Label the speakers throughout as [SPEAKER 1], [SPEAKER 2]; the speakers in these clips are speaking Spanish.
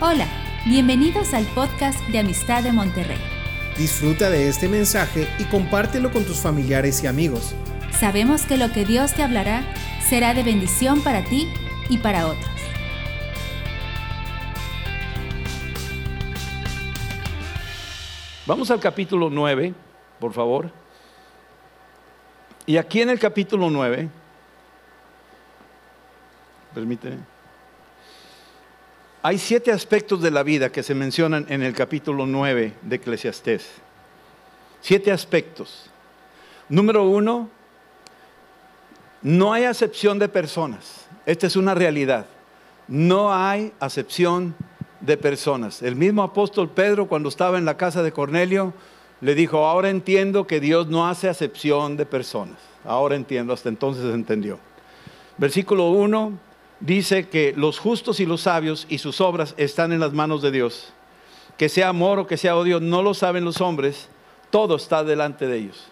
[SPEAKER 1] Hola, bienvenidos al podcast de Amistad de Monterrey.
[SPEAKER 2] Disfruta de este mensaje y compártelo con tus familiares y amigos.
[SPEAKER 1] Sabemos que lo que Dios te hablará será de bendición para ti y para otros.
[SPEAKER 3] Vamos al capítulo 9, por favor. Y aquí en el capítulo 9, permíteme, hay siete aspectos de la vida que se mencionan en el capítulo 9 de Eclesiastés. Siete aspectos. Número uno, no hay acepción de personas. Esta es una realidad. No hay acepción de personas. El mismo apóstol Pedro cuando estaba en la casa de Cornelio le dijo, ahora entiendo que Dios no hace acepción de personas. Ahora entiendo, hasta entonces entendió. Versículo 1 dice que los justos y los sabios y sus obras están en las manos de Dios. Que sea amor o que sea odio, no lo saben los hombres, todo está delante de ellos.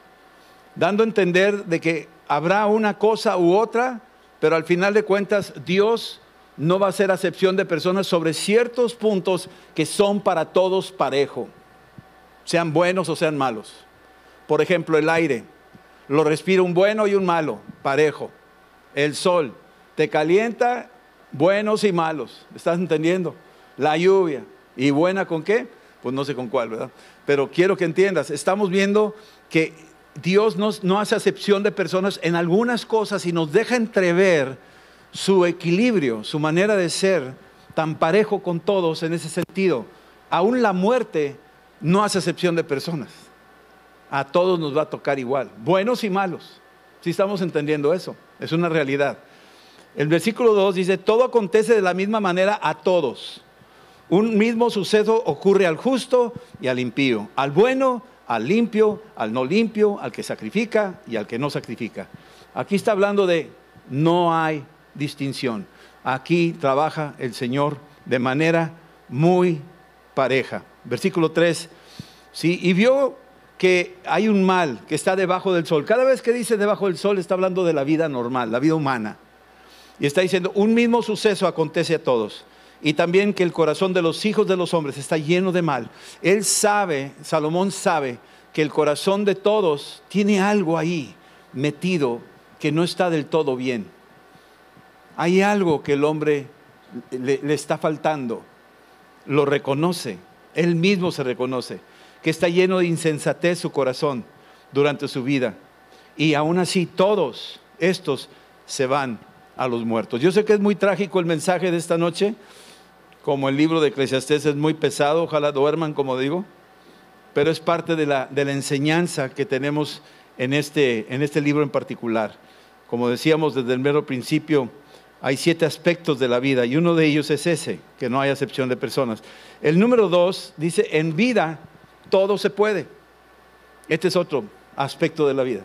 [SPEAKER 3] Dando a entender de que habrá una cosa u otra, pero al final de cuentas Dios no va a hacer acepción de personas sobre ciertos puntos que son para todos parejo, sean buenos o sean malos. Por ejemplo, el aire, lo respira un bueno y un malo, parejo. El sol, te calienta buenos y malos, ¿estás entendiendo? La lluvia, ¿y buena con qué? Pues no sé con cuál, ¿verdad? Pero quiero que entiendas, estamos viendo que Dios no hace acepción de personas en algunas cosas y nos deja entrever su equilibrio, su manera de ser tan parejo con todos en ese sentido. Aún la muerte no hace acepción de personas. A todos nos va a tocar igual, buenos y malos. Si estamos entendiendo eso, es una realidad. El versículo 2 dice, todo acontece de la misma manera a todos. Un mismo suceso ocurre al justo y al impío, al bueno, al limpio, al no limpio, al que sacrifica y al que no sacrifica. Aquí está hablando de no hay distinción. Aquí trabaja el Señor de manera muy pareja. Versículo 3, ¿sí? y vio que hay un mal que está debajo del sol. Cada vez que dice debajo del sol está hablando de la vida normal, la vida humana. Y está diciendo, un mismo suceso acontece a todos. Y también que el corazón de los hijos de los hombres está lleno de mal. Él sabe, Salomón sabe, que el corazón de todos tiene algo ahí metido que no está del todo bien. Hay algo que el hombre le, le está faltando. Lo reconoce. Él mismo se reconoce. Que está lleno de insensatez su corazón durante su vida. Y aún así todos estos se van a los muertos. Yo sé que es muy trágico el mensaje de esta noche, como el libro de Eclesiastés es muy pesado, ojalá duerman, como digo, pero es parte de la, enseñanza que tenemos en este, en este libro en particular. Como decíamos desde el mero principio, hay siete aspectos de la vida y uno de ellos es ese, que no hay acepción de personas. El número dos dice, en vida todo se puede. Este es otro aspecto de la vida.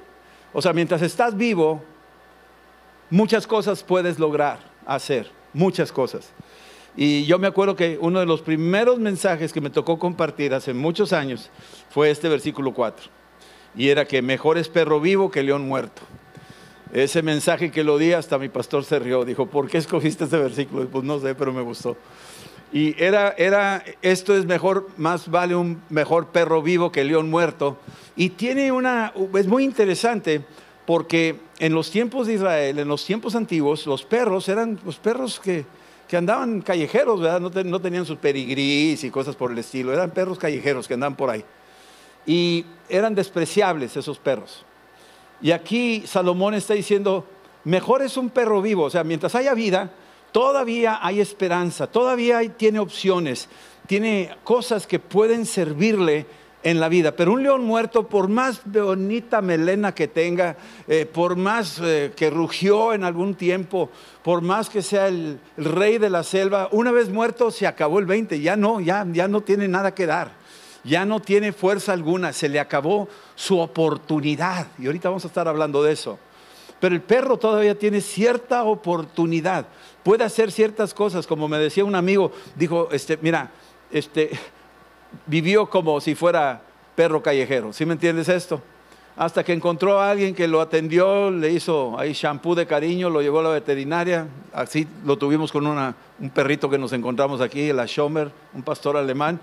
[SPEAKER 3] O sea, mientras estás vivo, muchas cosas puedes lograr hacer, muchas cosas. Y yo me acuerdo que uno de los primeros mensajes que me tocó compartir hace muchos años fue este versículo 4. Y era que mejor es perro vivo que león muerto. Ese mensaje que lo di hasta mi pastor se rió. Dijo, ¿por qué escogiste este versículo? pues no sé, pero me gustó. Y era, era, esto es mejor, más vale un mejor perro vivo que león muerto. Y tiene una, es muy interesante porque en los tiempos de Israel, en los tiempos antiguos, los perros eran los perros que, andaban callejeros, ¿verdad? No, tenían sus perigris y cosas por el estilo, eran perros callejeros que andaban por ahí. Y eran despreciables esos perros. Y aquí Salomón está diciendo, mejor es un perro vivo, o sea, mientras haya vida, todavía hay esperanza, todavía tiene opciones, tiene cosas que pueden servirle en la vida. Pero un león muerto, por más bonita melena que tenga, eh, por más eh, que rugió en algún tiempo, por más que sea el, rey de la selva, una vez muerto se acabó el 20, ya no, ya, ya no tiene nada que dar, ya no tiene fuerza alguna, se le acabó su oportunidad. Y ahorita vamos a estar hablando de eso. Pero el perro todavía tiene cierta oportunidad, puede hacer ciertas cosas, como me decía un amigo, dijo, este, mira, este, vivió como si fuera perro callejero. ¿Sí me entiendes esto? hasta que encontró a alguien que lo atendió, le hizo ahí shampoo de cariño, lo llevó a la veterinaria. Así lo tuvimos con una, un perrito que nos encontramos aquí, el Schomer, un pastor alemán.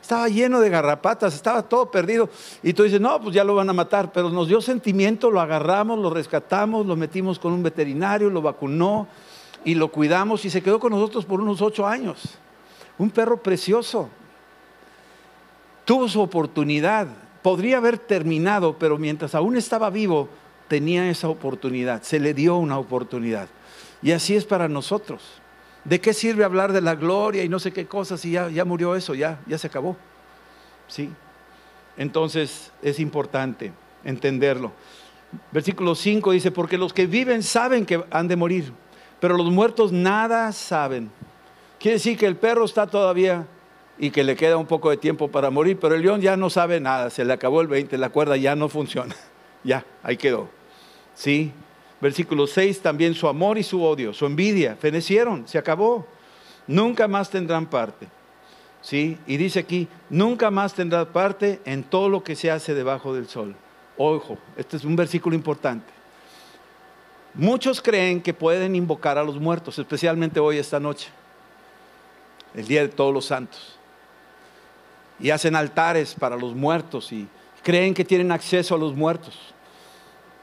[SPEAKER 3] Estaba lleno de garrapatas, estaba todo perdido. Y tú dices, no, pues ya lo van a matar. Pero nos dio sentimiento, lo agarramos, lo rescatamos, lo metimos con un veterinario, lo vacunó y lo cuidamos y se quedó con nosotros por unos ocho años. Un perro precioso. Tuvo su oportunidad podría haber terminado, pero mientras aún estaba vivo, tenía esa oportunidad, se le dio una oportunidad. Y así es para nosotros. ¿De qué sirve hablar de la gloria y no sé qué cosas si ya, ya murió eso, ya, ya se acabó? ¿Sí? Entonces es importante entenderlo. Versículo 5 dice, porque los que viven saben que han de morir, pero los muertos nada saben. Quiere decir que el perro está todavía y que le queda un poco de tiempo para morir, pero el león ya no sabe nada, se le acabó el 20, la cuerda ya no funciona. ya, ahí quedó. ¿Sí? Versículo 6, también su amor y su odio, su envidia, fenecieron, se acabó. Nunca más tendrán parte. ¿Sí? Y dice aquí, nunca más tendrán parte en todo lo que se hace debajo del sol. Ojo, este es un versículo importante. Muchos creen que pueden invocar a los muertos, especialmente hoy, esta noche, el Día de Todos los Santos y hacen altares para los muertos y creen que tienen acceso a los muertos.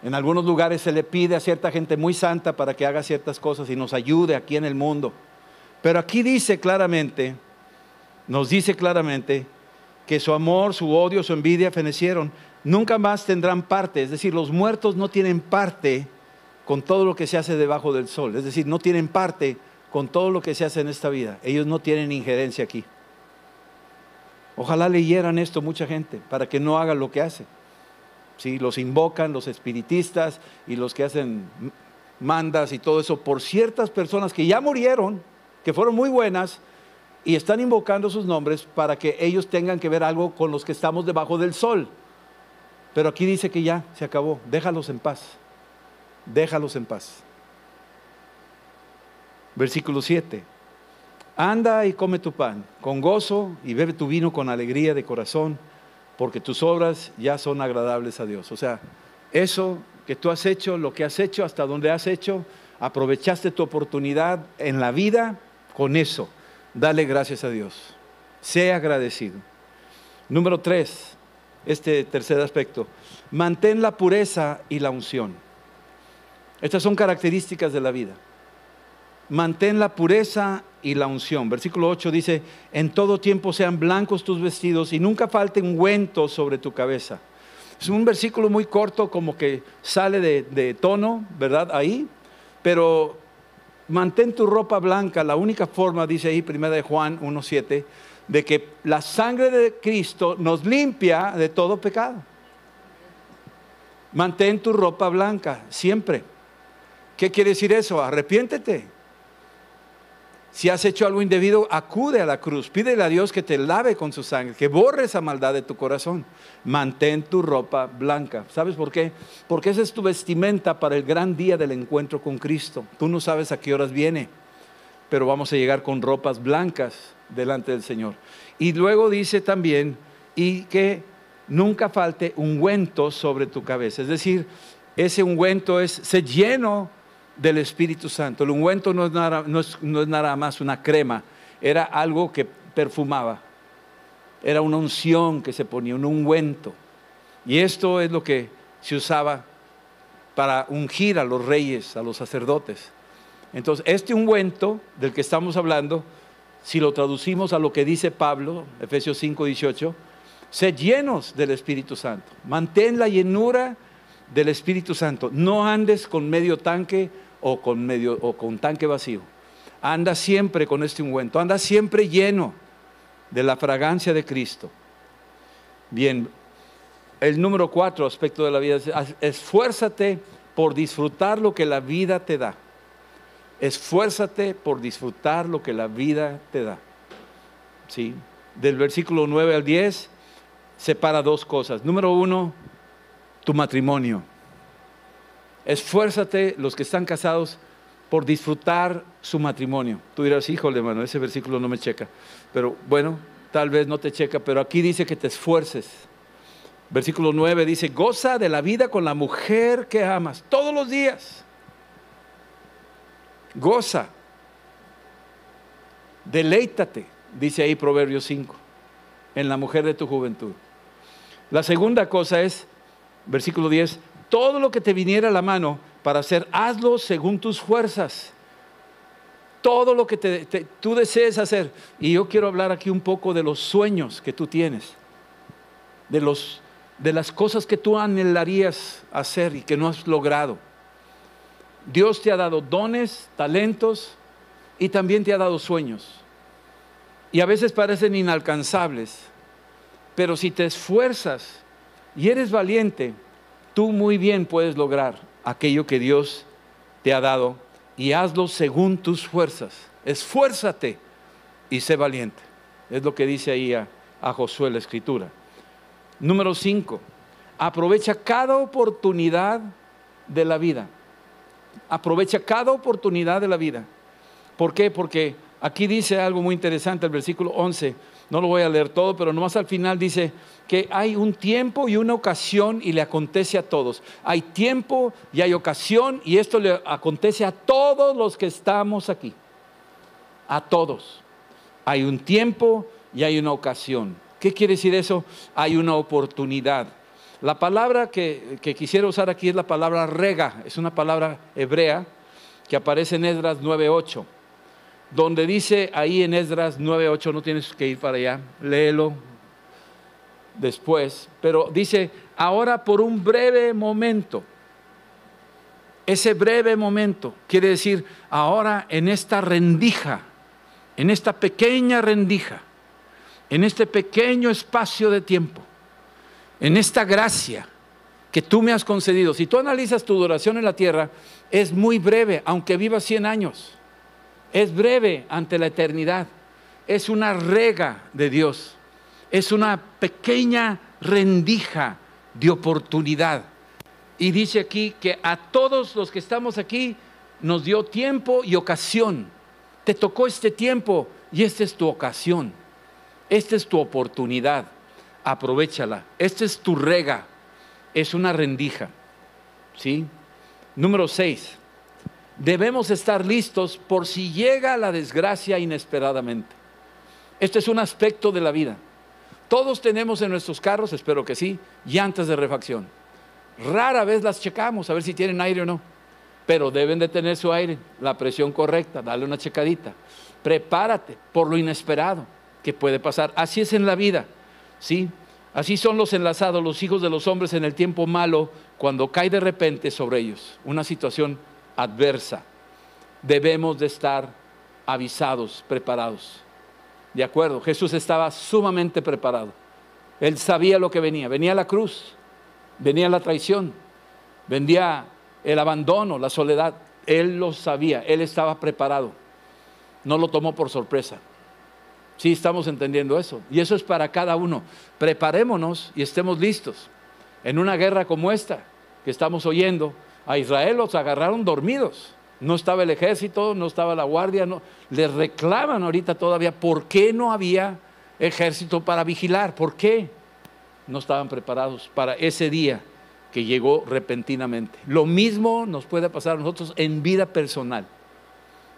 [SPEAKER 3] En algunos lugares se le pide a cierta gente muy santa para que haga ciertas cosas y nos ayude aquí en el mundo. Pero aquí dice claramente, nos dice claramente que su amor, su odio, su envidia fenecieron. Nunca más tendrán parte. Es decir, los muertos no tienen parte con todo lo que se hace debajo del sol. Es decir, no tienen parte con todo lo que se hace en esta vida. Ellos no tienen injerencia aquí. Ojalá leyeran esto mucha gente para que no hagan lo que hacen. ¿Sí? Los invocan los espiritistas y los que hacen mandas y todo eso por ciertas personas que ya murieron, que fueron muy buenas y están invocando sus nombres para que ellos tengan que ver algo con los que estamos debajo del sol. Pero aquí dice que ya se acabó, déjalos en paz, déjalos en paz. Versículo 7. Anda y come tu pan con gozo y bebe tu vino con alegría de corazón, porque tus obras ya son agradables a Dios. O sea, eso que tú has hecho, lo que has hecho, hasta donde has hecho, aprovechaste tu oportunidad en la vida con eso. Dale gracias a Dios. Sea agradecido. Número tres, este tercer aspecto, mantén la pureza y la unción. Estas son características de la vida. Mantén la pureza y la unción. Versículo 8 dice, en todo tiempo sean blancos tus vestidos y nunca falte ungüento sobre tu cabeza. Es un versículo muy corto, como que sale de, tono, ¿verdad? Ahí, pero mantén tu ropa blanca. La única forma, dice ahí, primera de Juan 1.7, de que la sangre de Cristo nos limpia de todo pecado. Mantén tu ropa blanca, siempre. ¿Qué quiere decir eso? Arrepiéntete. Si has hecho algo indebido, acude a la cruz. Pídele a Dios que te lave con su sangre, que borre esa maldad de tu corazón. Mantén tu ropa blanca. ¿Sabes por qué? Porque esa es tu vestimenta para el gran día del encuentro con Cristo. Tú no sabes a qué horas viene, pero vamos a llegar con ropas blancas delante del Señor. Y luego dice también, y que nunca falte ungüento sobre tu cabeza. Es decir, ese ungüento es, se lleno del Espíritu Santo. El ungüento no es, nada, no, es, nada más una crema, era algo que perfumaba. Era una unción que se ponía, un ungüento. Y esto es lo que se usaba para ungir a los reyes, a los sacerdotes. Entonces, este ungüento del que estamos hablando, si lo traducimos a lo que dice Pablo, Efesios 5, 18, sé llenos del Espíritu Santo. Mantén la llenura del Espíritu Santo. No andes con medio tanque o con, medio, o con tanque vacío. Anda siempre con este ungüento, anda siempre lleno de la fragancia de Cristo. Bien, el número cuatro aspecto de la vida es esfuérzate por disfrutar lo que la vida te da. Esfuérzate por disfrutar lo que la vida te da. ¿Sí? Del versículo 9 al 10 separa dos cosas. Número uno, tu matrimonio. Esfuérzate, los que están casados, por disfrutar su matrimonio. Tú dirás, híjole, hermano, ese versículo no me checa. Pero bueno, tal vez no te checa, pero aquí dice que te esfuerces. Versículo 9 dice, goza de la vida con la mujer que amas todos los días. Goza. Deleítate, dice ahí Proverbios 5, en la mujer de tu juventud. La segunda cosa es, versículo 10, todo lo que te viniera a la mano para hacer, hazlo según tus fuerzas. Todo lo que tú desees hacer. Y yo quiero hablar aquí un poco de los sueños que tú tienes, de, los, de las cosas que tú anhelarías hacer y que no has logrado. Dios te ha dado dones, talentos y también te ha dado sueños. Y a veces parecen inalcanzables, pero si te esfuerzas y eres valiente, tú muy bien puedes lograr aquello que Dios te ha dado y hazlo según tus fuerzas. Esfuérzate y sé valiente. Es lo que dice ahí a, Josué la escritura. Número 5. Aprovecha cada oportunidad de la vida. Aprovecha cada oportunidad de la vida. ¿Por qué? Porque aquí dice algo muy interesante el versículo 11 no lo voy a leer todo, pero nomás al final dice que hay un tiempo y una ocasión y le acontece a todos. Hay tiempo y hay ocasión y esto le acontece a todos los que estamos aquí. A todos. Hay un tiempo y hay una ocasión. ¿Qué quiere decir eso? Hay una oportunidad. La palabra que, que quisiera usar aquí es la palabra rega, es una palabra hebrea que aparece en Esdras 9.8 donde dice ahí en Esdras 9:8, no tienes que ir para allá, léelo después, pero dice, ahora por un breve momento, ese breve momento quiere decir, ahora en esta rendija, en esta pequeña rendija, en este pequeño espacio de tiempo, en esta gracia que tú me has concedido, si tú analizas tu duración en la tierra, es muy breve, aunque vivas 100 años es breve ante la eternidad. Es una rega de Dios. Es una pequeña rendija de oportunidad. Y dice aquí que a todos los que estamos aquí nos dio tiempo y ocasión. Te tocó este tiempo y esta es tu ocasión. Esta es tu oportunidad. Aprovechala. Esta es tu rega. Es una rendija. ¿Sí? Número 6 debemos estar listos por si llega la desgracia inesperadamente. Este es un aspecto de la vida. Todos tenemos en nuestros carros, espero que sí, llantas de refacción. Rara vez las checamos a ver si tienen aire o no, pero deben de tener su aire, la presión correcta, dale una checadita. Prepárate por lo inesperado que puede pasar. Así es en la vida, ¿sí? Así son los enlazados, los hijos de los hombres en el tiempo malo, cuando cae de repente sobre ellos una situación adversa, debemos de estar avisados, preparados. De acuerdo, Jesús estaba sumamente preparado. Él sabía lo que venía. Venía la cruz, venía la traición, venía el abandono, la soledad. Él lo sabía, él estaba preparado. No lo tomó por sorpresa. Sí, estamos entendiendo eso. Y eso es para cada uno. Preparémonos y estemos listos. En una guerra como esta que estamos oyendo, a Israel los agarraron dormidos. No estaba el ejército, no estaba la guardia. Les reclaman ahorita todavía por qué no había ejército para vigilar, por qué no estaban preparados para ese día que llegó repentinamente. Lo mismo nos puede pasar a nosotros en vida personal.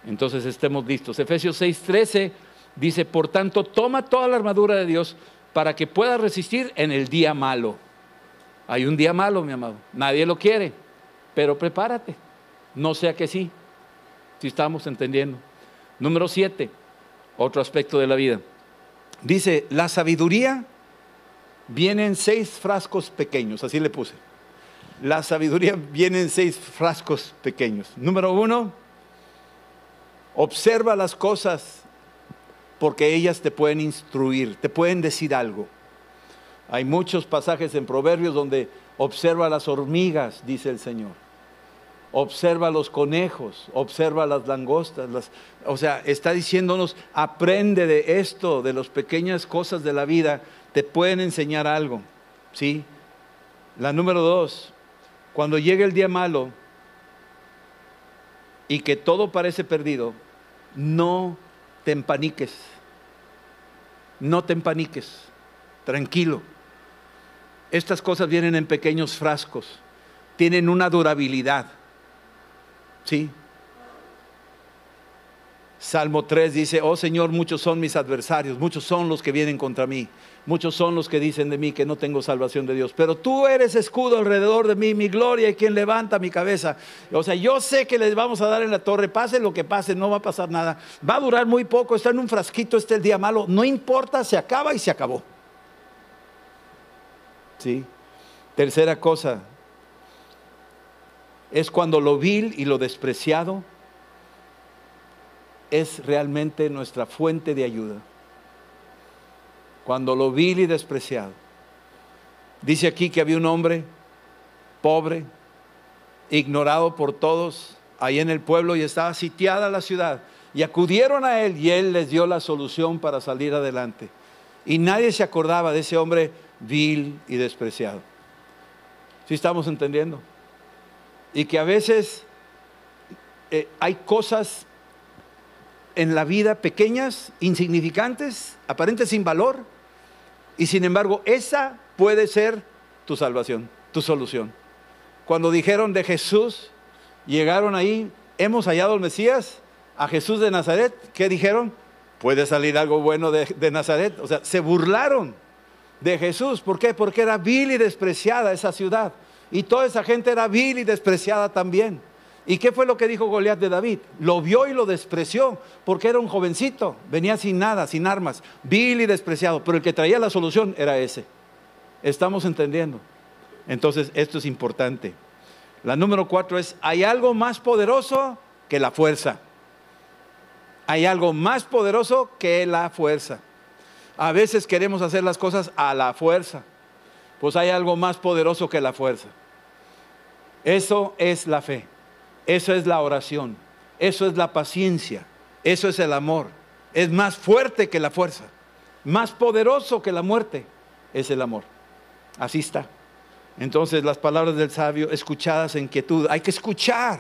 [SPEAKER 3] Entonces estemos listos. Efesios 6:13 dice, por tanto, toma toda la armadura de Dios para que puedas resistir en el día malo. Hay un día malo, mi amado. Nadie lo quiere. Pero prepárate, no sea que sí, si estamos entendiendo. Número siete, otro aspecto de la vida. Dice, la sabiduría viene en seis frascos pequeños, así le puse. La sabiduría viene en seis frascos pequeños. Número uno, observa las cosas porque ellas te pueden instruir, te pueden decir algo. Hay muchos pasajes en Proverbios donde observa las hormigas, dice el Señor observa los conejos, observa las langostas, o sea, está diciéndonos, aprende de esto, de las pequeñas cosas de la vida, te pueden enseñar algo, ¿sí? La número dos, cuando llegue el día malo y que todo parece perdido, no te empaniques, no te empaniques, tranquilo. Estas cosas vienen en pequeños frascos, tienen una durabilidad. ¿Sí? Salmo 3 dice, oh Señor, muchos son mis adversarios, muchos son los que vienen contra mí, muchos son los que dicen de mí que no tengo salvación de Dios, pero tú eres escudo alrededor de mí, mi gloria y quien levanta mi cabeza. O sea, yo sé que les vamos a dar en la torre, pase lo que pase, no va a pasar nada, va a durar muy poco, está en un frasquito, este el día malo, no importa, se acaba y se acabó. ¿Sí? Tercera cosa, es cuando lo vil y lo despreciado es realmente nuestra fuente de ayuda. Cuando lo vil y despreciado. Dice aquí que había un hombre pobre, ignorado por todos, ahí en el pueblo y estaba sitiada la ciudad. Y acudieron a él y él les dio la solución para salir adelante. Y nadie se acordaba de ese hombre vil y despreciado. ¿Sí estamos entendiendo? Y que a veces eh, hay cosas en la vida pequeñas, insignificantes, aparentes sin valor, y sin embargo esa puede ser tu salvación, tu solución. Cuando dijeron de Jesús, llegaron ahí, hemos hallado al Mesías, a Jesús de Nazaret, ¿qué dijeron? Puede salir algo bueno de, de Nazaret. O sea, se burlaron de Jesús. ¿Por qué? Porque era vil y despreciada esa ciudad. Y toda esa gente era vil y despreciada también. ¿Y qué fue lo que dijo Goliat de David? Lo vio y lo despreció, porque era un jovencito, venía sin nada, sin armas, vil y despreciado, pero el que traía la solución era ese. ¿Estamos entendiendo? Entonces, esto es importante. La número cuatro es, hay algo más poderoso que la fuerza. Hay algo más poderoso que la fuerza. A veces queremos hacer las cosas a la fuerza. Pues hay algo más poderoso que la fuerza. Eso es la fe. Eso es la oración, eso es la paciencia, eso es el amor. Es más fuerte que la fuerza, más poderoso que la muerte, es el amor. Así está. Entonces las palabras del sabio, escuchadas en quietud, hay que escuchar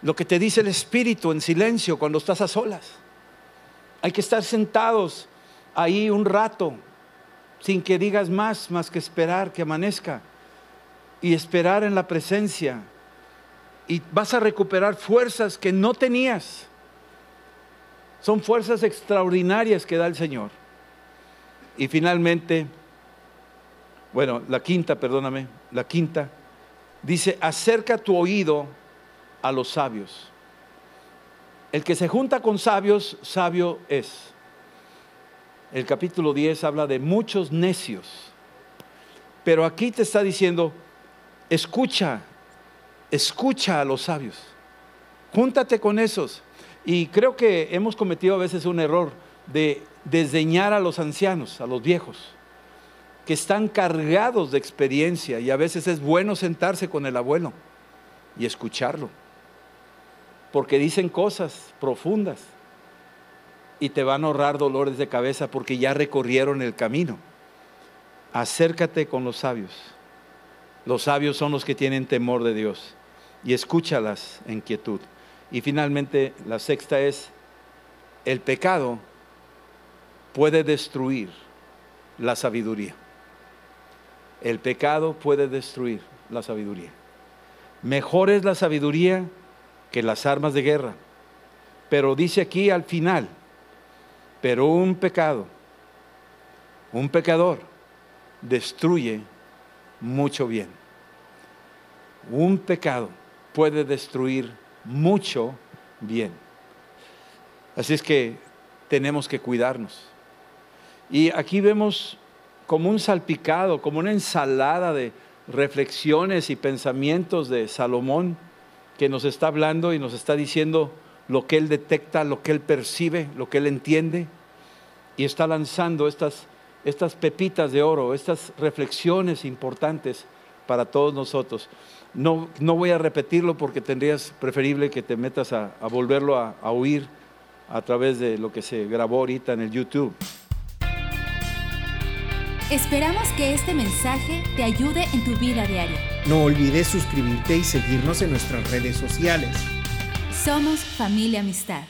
[SPEAKER 3] lo que te dice el Espíritu en silencio cuando estás a solas. Hay que estar sentados ahí un rato, sin que digas más, más que esperar que amanezca y esperar en la presencia y vas a recuperar fuerzas que no tenías. Son fuerzas extraordinarias que da el Señor. Y finalmente, bueno, la quinta, perdóname, la quinta, dice, acerca tu oído a los sabios. El que se junta con sabios, sabio es. El capítulo 10 habla de muchos necios. Pero aquí te está diciendo, escucha escucha a los sabios, júntate con esos. Y creo que hemos cometido a veces un error de desdeñar a los ancianos, a los viejos, que están cargados de experiencia y a veces es bueno sentarse con el abuelo y escucharlo, porque dicen cosas profundas y te van a ahorrar dolores de cabeza porque ya recorrieron el camino. Acércate con los sabios. Los sabios son los que tienen temor de Dios y escúchalas en quietud. Y finalmente, la sexta es, el pecado puede destruir la sabiduría. El pecado puede destruir la sabiduría. Mejor es la sabiduría que las armas de guerra. Pero dice aquí al final, pero un pecado, un pecador, destruye mucho bien. Un pecado puede destruir mucho bien. Así es que tenemos que cuidarnos. Y aquí vemos como un salpicado, como una ensalada de reflexiones y pensamientos de Salomón que nos está hablando y nos está diciendo lo que él detecta, lo que él percibe, lo que él entiende y está lanzando estas, estas pepitas de oro, estas reflexiones importantes para todos nosotros. No, no voy a repetirlo porque tendrías preferible que te metas a, volverlo a, a oír a través de lo que se grabó ahorita en el YouTube.
[SPEAKER 1] Esperamos que este mensaje te ayude en tu vida diaria.
[SPEAKER 2] No olvides suscribirte y seguirnos en nuestras redes sociales.
[SPEAKER 1] Somos familia amistad.